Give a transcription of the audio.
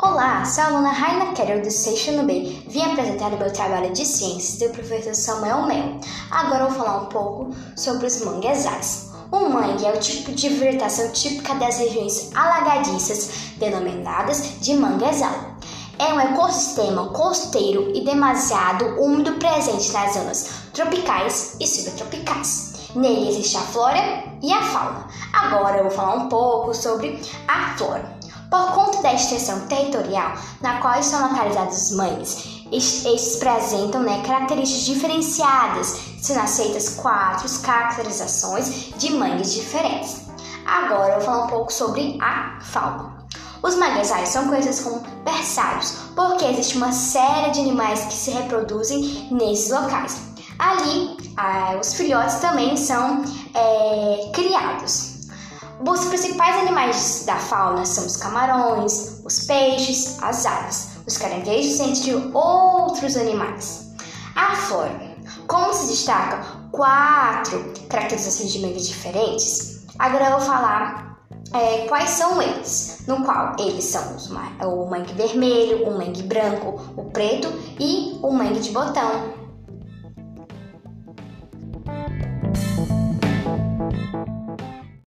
Olá, sou a aluna Raina Keller do Sexto B. Vim apresentar o meu trabalho de ciências do professor Samuel Mel. Agora vou falar um pouco sobre os manguezais. O mangue é o tipo de vegetação típica das regiões alagadiças, denominadas de manguezal. É um ecossistema costeiro e demasiado úmido presente nas zonas tropicais e subtropicais. Nele existe a flora e a fauna. Agora eu vou falar um pouco sobre a flora. Por conta da extensão territorial na qual estão localizados os mangues, estes apresentam né, características diferenciadas, sendo aceitas quatro caracterizações de mangues diferentes. Agora eu vou falar um pouco sobre a fauna. Os manguezais são conhecidos como berçários, porque existe uma série de animais que se reproduzem nesses locais. Ali, ah, os filhotes também são é, criados. Os principais animais da fauna são os camarões, os peixes, as aves, os caranguejos, entre outros animais. A flora. Como se destaca quatro caracterizações de mangue diferentes, agora eu vou falar é, quais são eles, no qual eles são os, o mangue vermelho, o mangue branco, o preto e o mangue de botão.